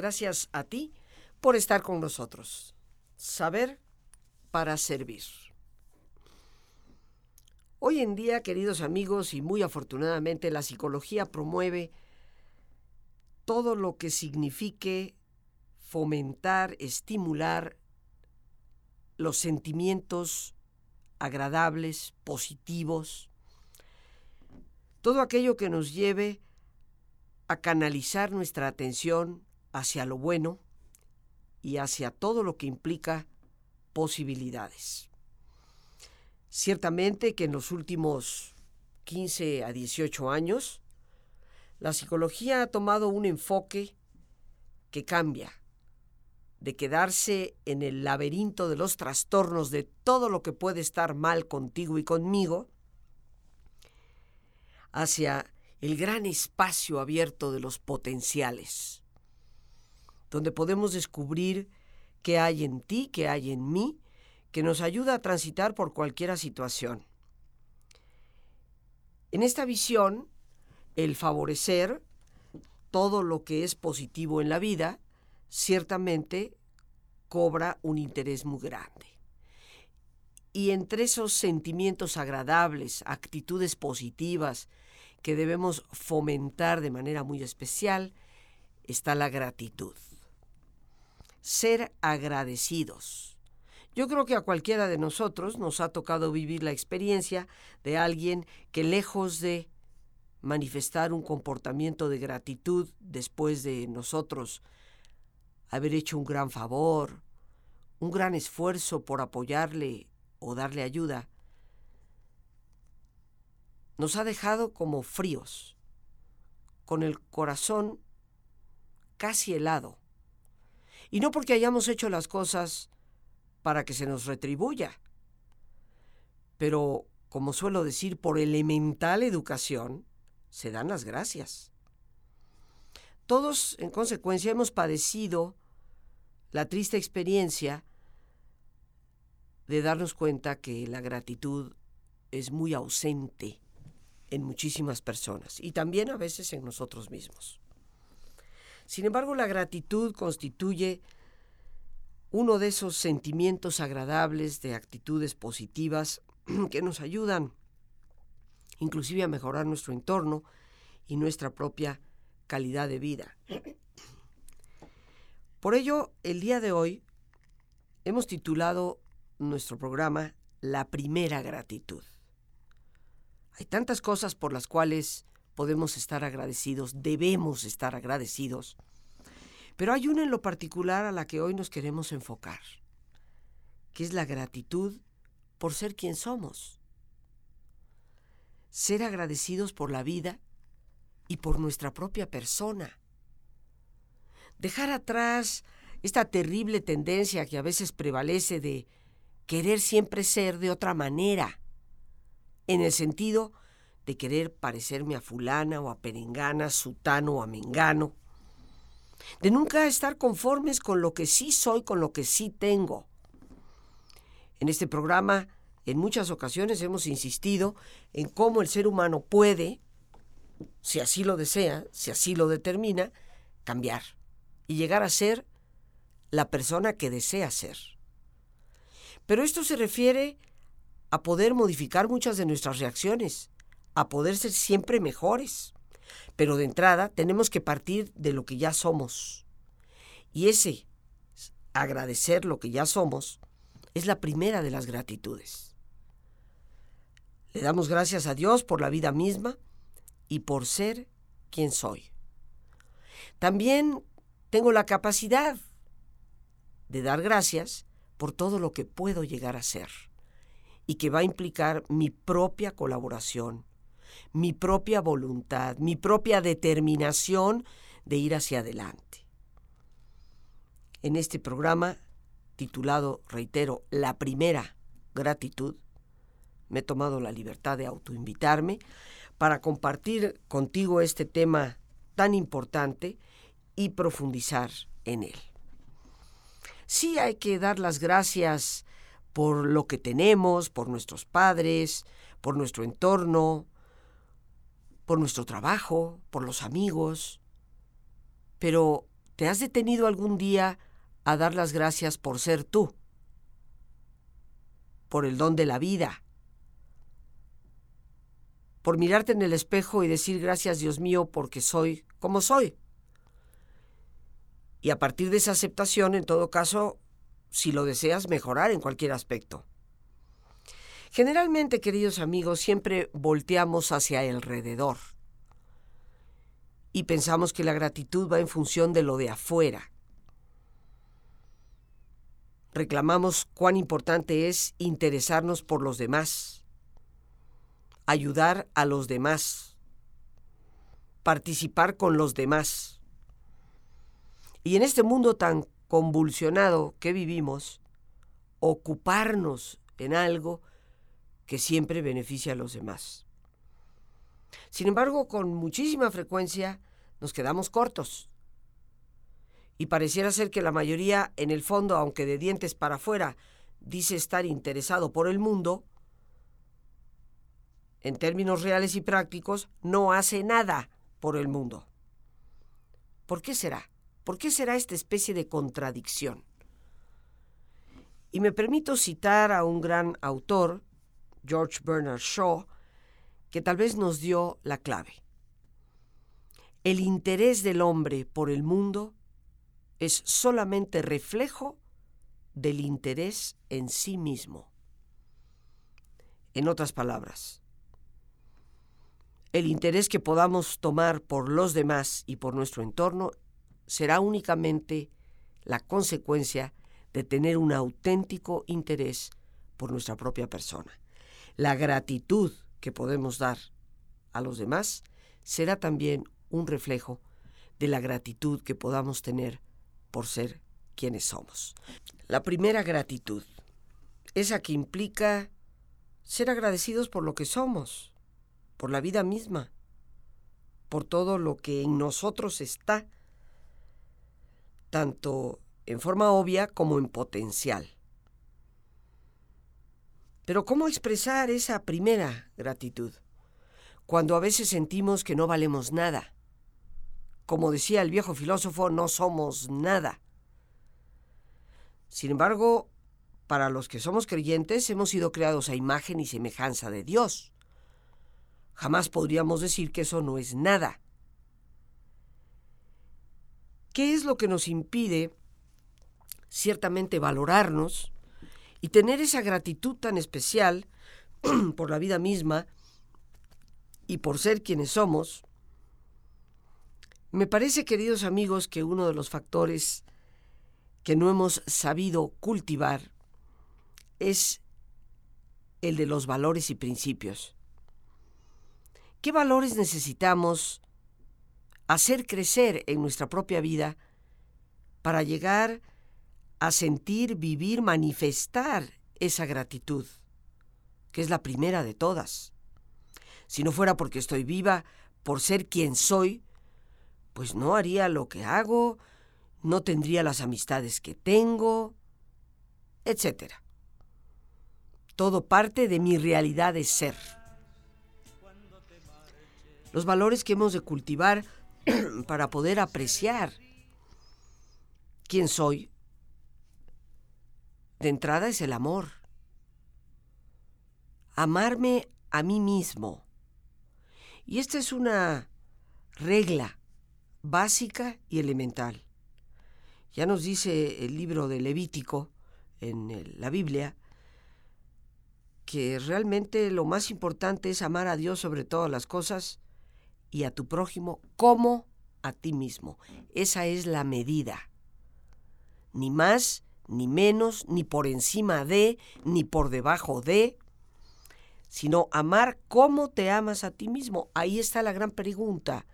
Gracias a ti por estar con nosotros. Saber para servir. Hoy en día, queridos amigos, y muy afortunadamente la psicología promueve todo lo que signifique fomentar, estimular los sentimientos agradables, positivos, todo aquello que nos lleve a canalizar nuestra atención hacia lo bueno y hacia todo lo que implica posibilidades. Ciertamente que en los últimos 15 a 18 años, la psicología ha tomado un enfoque que cambia de quedarse en el laberinto de los trastornos de todo lo que puede estar mal contigo y conmigo, hacia el gran espacio abierto de los potenciales, donde podemos descubrir qué hay en ti, qué hay en mí, que nos ayuda a transitar por cualquier situación. En esta visión, el favorecer todo lo que es positivo en la vida, ciertamente cobra un interés muy grande. Y entre esos sentimientos agradables, actitudes positivas que debemos fomentar de manera muy especial, está la gratitud. Ser agradecidos. Yo creo que a cualquiera de nosotros nos ha tocado vivir la experiencia de alguien que lejos de manifestar un comportamiento de gratitud después de nosotros haber hecho un gran favor, un gran esfuerzo por apoyarle o darle ayuda, nos ha dejado como fríos, con el corazón casi helado. Y no porque hayamos hecho las cosas para que se nos retribuya, pero, como suelo decir, por elemental educación, se dan las gracias. Todos, en consecuencia, hemos padecido la triste experiencia de darnos cuenta que la gratitud es muy ausente en muchísimas personas y también a veces en nosotros mismos. Sin embargo, la gratitud constituye uno de esos sentimientos agradables de actitudes positivas que nos ayudan inclusive a mejorar nuestro entorno y nuestra propia calidad de vida. Por ello, el día de hoy hemos titulado nuestro programa La primera gratitud. Hay tantas cosas por las cuales podemos estar agradecidos, debemos estar agradecidos, pero hay una en lo particular a la que hoy nos queremos enfocar, que es la gratitud por ser quien somos. Ser agradecidos por la vida y por nuestra propia persona dejar atrás esta terrible tendencia que a veces prevalece de querer siempre ser de otra manera, en el sentido de querer parecerme a fulana o a perengana, sutano o a mengano, de nunca estar conformes con lo que sí soy, con lo que sí tengo. En este programa, en muchas ocasiones hemos insistido en cómo el ser humano puede, si así lo desea, si así lo determina, cambiar y llegar a ser la persona que desea ser. Pero esto se refiere a poder modificar muchas de nuestras reacciones, a poder ser siempre mejores. Pero de entrada tenemos que partir de lo que ya somos. Y ese agradecer lo que ya somos es la primera de las gratitudes. Le damos gracias a Dios por la vida misma y por ser quien soy. También tengo la capacidad de dar gracias por todo lo que puedo llegar a ser y que va a implicar mi propia colaboración, mi propia voluntad, mi propia determinación de ir hacia adelante. En este programa, titulado, reitero, La primera gratitud, me he tomado la libertad de autoinvitarme para compartir contigo este tema tan importante y profundizar en él. Sí hay que dar las gracias por lo que tenemos, por nuestros padres, por nuestro entorno, por nuestro trabajo, por los amigos, pero ¿Te has detenido algún día a dar las gracias por ser tú? Por el don de la vida. Por mirarte en el espejo y decir gracias Dios mío porque soy como soy. Y a partir de esa aceptación, en todo caso, si lo deseas, mejorar en cualquier aspecto. Generalmente, queridos amigos, siempre volteamos hacia alrededor y pensamos que la gratitud va en función de lo de afuera. Reclamamos cuán importante es interesarnos por los demás, ayudar a los demás, participar con los demás. Y en este mundo tan convulsionado que vivimos, ocuparnos en algo que siempre beneficia a los demás. Sin embargo, con muchísima frecuencia nos quedamos cortos. Y pareciera ser que la mayoría, en el fondo, aunque de dientes para afuera, dice estar interesado por el mundo, en términos reales y prácticos, no hace nada por el mundo. ¿Por qué será? ¿Por qué será esta especie de contradicción? Y me permito citar a un gran autor, George Bernard Shaw, que tal vez nos dio la clave. El interés del hombre por el mundo es solamente reflejo del interés en sí mismo. En otras palabras, el interés que podamos tomar por los demás y por nuestro entorno será únicamente la consecuencia de tener un auténtico interés por nuestra propia persona. La gratitud que podemos dar a los demás será también un reflejo de la gratitud que podamos tener por ser quienes somos. La primera gratitud, esa que implica ser agradecidos por lo que somos, por la vida misma, por todo lo que en nosotros está, tanto en forma obvia como en potencial. Pero ¿cómo expresar esa primera gratitud? Cuando a veces sentimos que no valemos nada. Como decía el viejo filósofo, no somos nada. Sin embargo, para los que somos creyentes hemos sido creados a imagen y semejanza de Dios. Jamás podríamos decir que eso no es nada. ¿Qué es lo que nos impide ciertamente valorarnos y tener esa gratitud tan especial por la vida misma y por ser quienes somos, me parece, queridos amigos, que uno de los factores que no hemos sabido cultivar es el de los valores y principios. ¿Qué valores necesitamos hacer crecer en nuestra propia vida para llegar a sentir, vivir, manifestar esa gratitud, que es la primera de todas. Si no fuera porque estoy viva, por ser quien soy, pues no haría lo que hago, no tendría las amistades que tengo, etc. Todo parte de mi realidad de ser. Los valores que hemos de cultivar para poder apreciar quién soy, de entrada es el amor. Amarme a mí mismo. Y esta es una regla básica y elemental. Ya nos dice el libro de Levítico en la Biblia que realmente lo más importante es amar a Dios sobre todas las cosas y a tu prójimo como a ti mismo. Esa es la medida. Ni más ni menos, ni por encima de, ni por debajo de, sino amar como te amas a ti mismo. Ahí está la gran pregunta.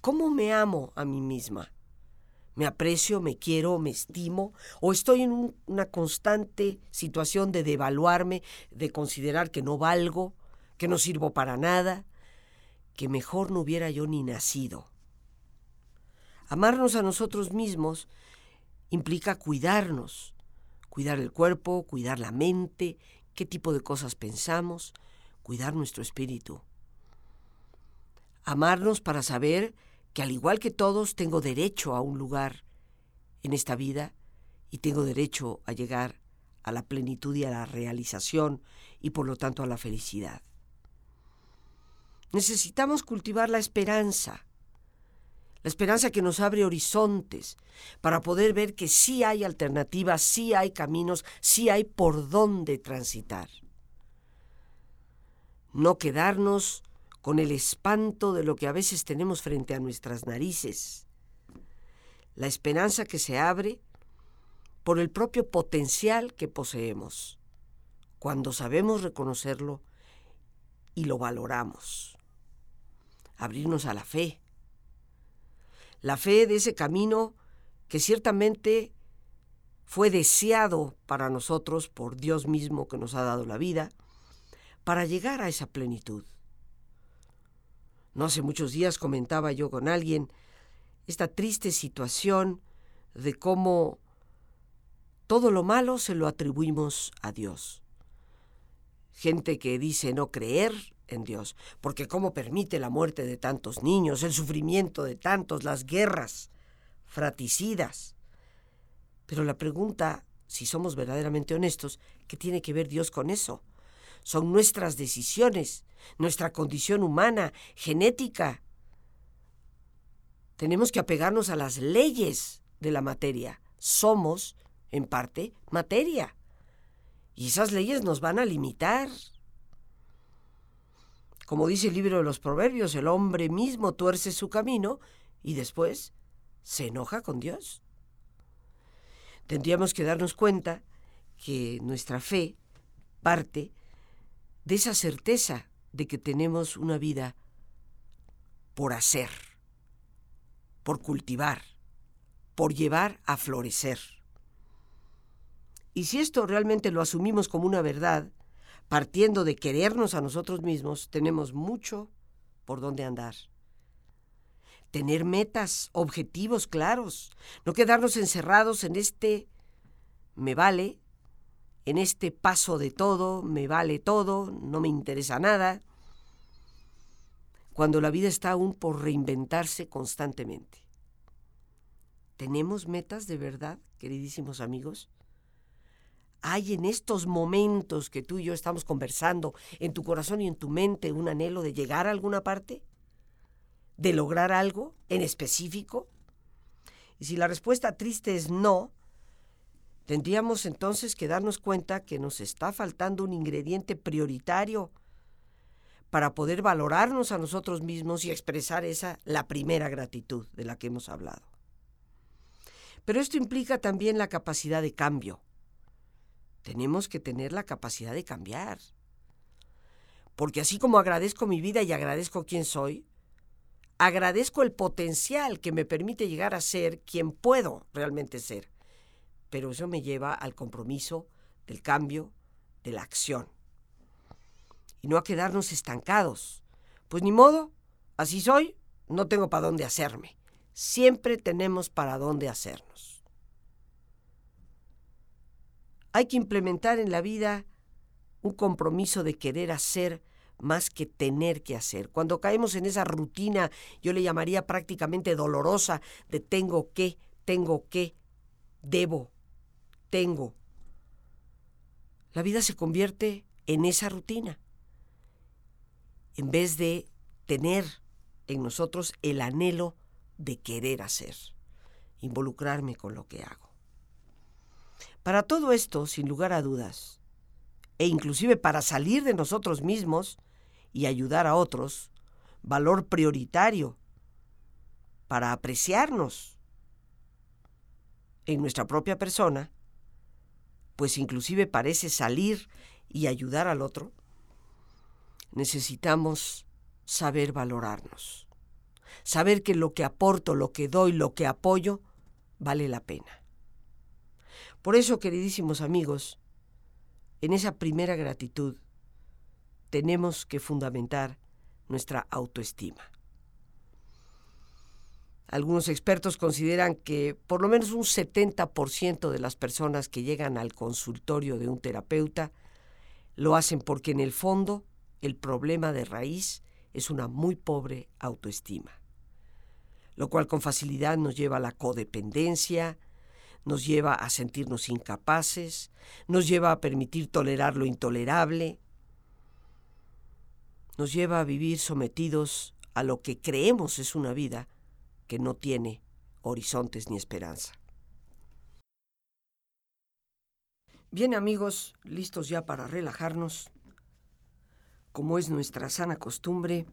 ¿Cómo me amo a mí misma? ¿Me aprecio, me quiero, me estimo? ¿O estoy en una constante situación de devaluarme, de considerar que no valgo, que no sirvo para nada, que mejor no hubiera yo ni nacido? Amarnos a nosotros mismos implica cuidarnos, cuidar el cuerpo, cuidar la mente, qué tipo de cosas pensamos, cuidar nuestro espíritu. Amarnos para saber que al igual que todos tengo derecho a un lugar en esta vida y tengo derecho a llegar a la plenitud y a la realización y por lo tanto a la felicidad. Necesitamos cultivar la esperanza, la esperanza que nos abre horizontes para poder ver que sí hay alternativas, sí hay caminos, sí hay por dónde transitar. No quedarnos con el espanto de lo que a veces tenemos frente a nuestras narices. La esperanza que se abre por el propio potencial que poseemos, cuando sabemos reconocerlo y lo valoramos. Abrirnos a la fe. La fe de ese camino que ciertamente fue deseado para nosotros por Dios mismo que nos ha dado la vida, para llegar a esa plenitud. No hace muchos días comentaba yo con alguien esta triste situación de cómo todo lo malo se lo atribuimos a Dios. Gente que dice no creer en Dios, porque cómo permite la muerte de tantos niños, el sufrimiento de tantos, las guerras fraticidas. Pero la pregunta, si somos verdaderamente honestos, ¿qué tiene que ver Dios con eso? Son nuestras decisiones, nuestra condición humana, genética. Tenemos que apegarnos a las leyes de la materia. Somos en parte, materia. Y esas leyes nos van a limitar. Como dice el libro de los Proverbios, el hombre mismo tuerce su camino y después se enoja con Dios. Tendríamos que darnos cuenta que nuestra fe parte de esa certeza de que tenemos una vida por hacer, por cultivar, por llevar a florecer. Y si esto realmente lo asumimos como una verdad, partiendo de querernos a nosotros mismos, tenemos mucho por donde andar. Tener metas, objetivos claros, no quedarnos encerrados en este me vale, en este paso de todo, me vale todo, no me interesa nada, cuando la vida está aún por reinventarse constantemente. ¿Tenemos metas de verdad, queridísimos amigos? ¿Hay en estos momentos que tú y yo estamos conversando en tu corazón y en tu mente un anhelo de llegar a alguna parte? ¿De lograr algo en específico? Y si la respuesta triste es no, tendríamos entonces que darnos cuenta que nos está faltando un ingrediente prioritario para poder valorarnos a nosotros mismos y expresar esa, la primera gratitud de la que hemos hablado. Pero esto implica también la capacidad de cambio tenemos que tener la capacidad de cambiar. Porque así como agradezco mi vida y agradezco quién soy, agradezco el potencial que me permite llegar a ser quien puedo realmente ser. Pero eso me lleva al compromiso del cambio, de la acción. Y no a quedarnos estancados. Pues ni modo, así soy, no tengo para dónde hacerme. Siempre tenemos para dónde hacernos. Hay que implementar en la vida un compromiso de querer hacer más que tener que hacer. Cuando caemos en esa rutina, yo le llamaría prácticamente dolorosa de tengo que, tengo que, debo, tengo. La vida se convierte en esa rutina. En vez de tener en nosotros el anhelo de querer hacer, involucrarme con lo que hago. Para todo esto, sin lugar a dudas, e inclusive para salir de nosotros mismos y ayudar a otros, valor prioritario para apreciarnos en nuestra propia persona, pues inclusive parece salir y ayudar al otro, necesitamos saber valorarnos, saber que lo que aporto, lo que doy, lo que apoyo, vale la pena. Por eso, queridísimos amigos, en esa primera gratitud tenemos que fundamentar nuestra autoestima. Algunos expertos consideran que por lo menos un 70% de las personas que llegan al consultorio de un terapeuta lo hacen porque en el fondo el problema de raíz es una muy pobre autoestima, lo cual con facilidad nos lleva a la codependencia, nos lleva a sentirnos incapaces, nos lleva a permitir tolerar lo intolerable, nos lleva a vivir sometidos a lo que creemos es una vida que no tiene horizontes ni esperanza. Bien amigos, listos ya para relajarnos. Como es nuestra sana costumbre,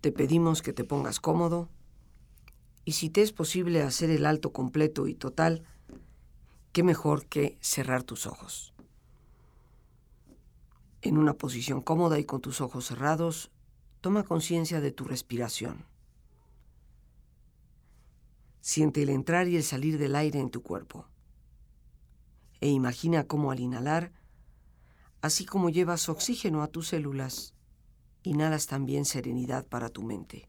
te pedimos que te pongas cómodo y si te es posible hacer el alto completo y total, qué mejor que cerrar tus ojos. En una posición cómoda y con tus ojos cerrados, toma conciencia de tu respiración. Siente el entrar y el salir del aire en tu cuerpo. E imagina cómo al inhalar, así como llevas oxígeno a tus células, inhalas también serenidad para tu mente.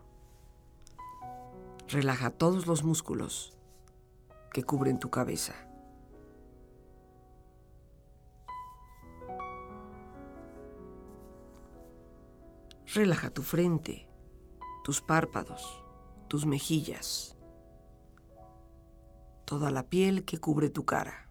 Relaja todos los músculos que cubren tu cabeza. Relaja tu frente, tus párpados, tus mejillas, toda la piel que cubre tu cara.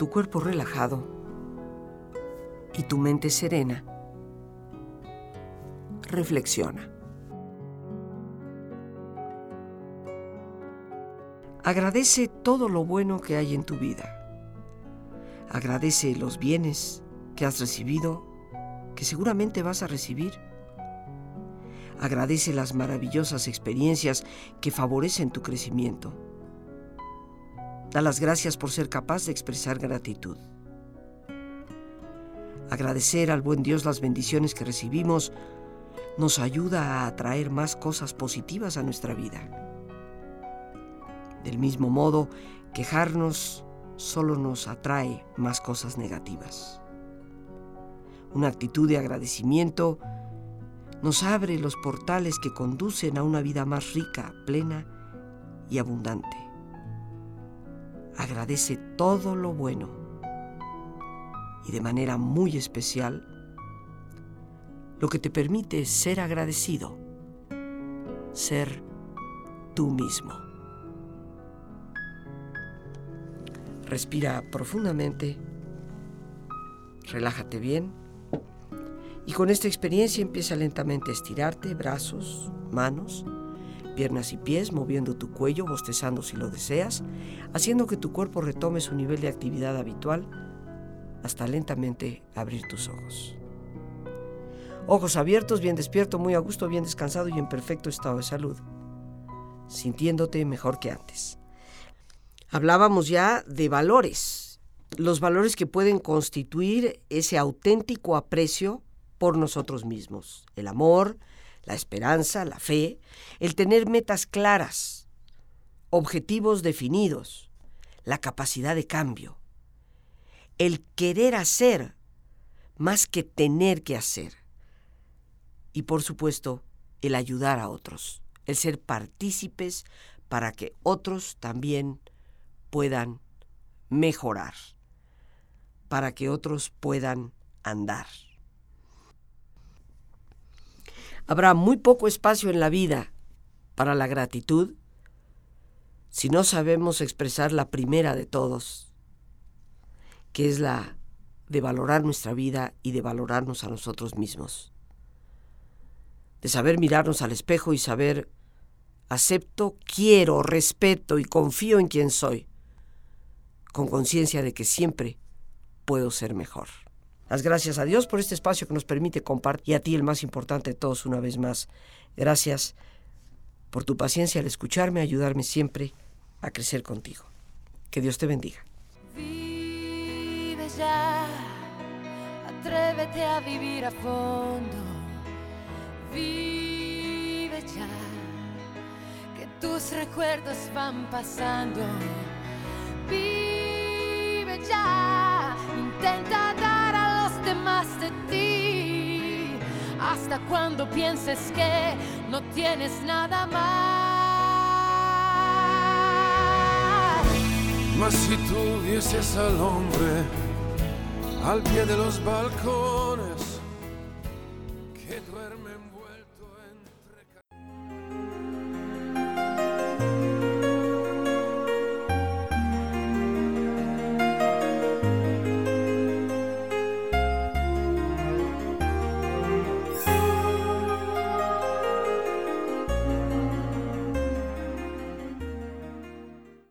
Tu cuerpo relajado y tu mente serena, reflexiona. Agradece todo lo bueno que hay en tu vida. Agradece los bienes que has recibido, que seguramente vas a recibir. Agradece las maravillosas experiencias que favorecen tu crecimiento. Da las gracias por ser capaz de expresar gratitud. Agradecer al buen Dios las bendiciones que recibimos nos ayuda a atraer más cosas positivas a nuestra vida. Del mismo modo, quejarnos solo nos atrae más cosas negativas. Una actitud de agradecimiento nos abre los portales que conducen a una vida más rica, plena y abundante. Agradece todo lo bueno y de manera muy especial lo que te permite ser agradecido, ser tú mismo. Respira profundamente, relájate bien y con esta experiencia empieza lentamente a estirarte, brazos, manos, piernas y pies, moviendo tu cuello, bostezando si lo deseas, haciendo que tu cuerpo retome su nivel de actividad habitual hasta lentamente abrir tus ojos. Ojos abiertos, bien despierto, muy a gusto, bien descansado y en perfecto estado de salud, sintiéndote mejor que antes. Hablábamos ya de valores, los valores que pueden constituir ese auténtico aprecio por nosotros mismos, el amor, la esperanza, la fe, el tener metas claras, objetivos definidos, la capacidad de cambio, el querer hacer más que tener que hacer. Y por supuesto, el ayudar a otros, el ser partícipes para que otros también puedan mejorar, para que otros puedan andar. Habrá muy poco espacio en la vida para la gratitud si no sabemos expresar la primera de todos, que es la de valorar nuestra vida y de valorarnos a nosotros mismos. De saber mirarnos al espejo y saber, acepto, quiero, respeto y confío en quien soy, con conciencia de que siempre puedo ser mejor. Las gracias a Dios por este espacio que nos permite compartir y a ti el más importante de todos una vez más. Gracias por tu paciencia al escucharme, ayudarme siempre a crecer contigo. Que Dios te bendiga ya, atrévete a vivir a fondo. Vive ya, que tus recuerdos van pasando. Cuando pienses que no tienes nada más. Mas si tuvieses al hombre al pie de los balcones